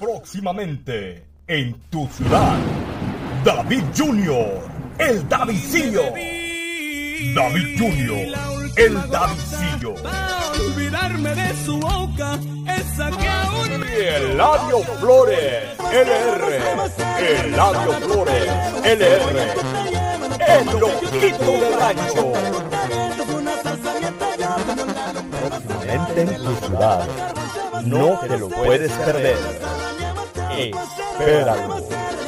Próximamente en tu ciudad, David Junior, el Davidcillo. David Junior, el Davidcillo. olvidarme de su boca, esa que aún Y Eladio Flores, LR. Eladio Flores, LR. El loquito del rancho. Próximamente en tu ciudad. No te lo puedes perder. Hey, Pedal.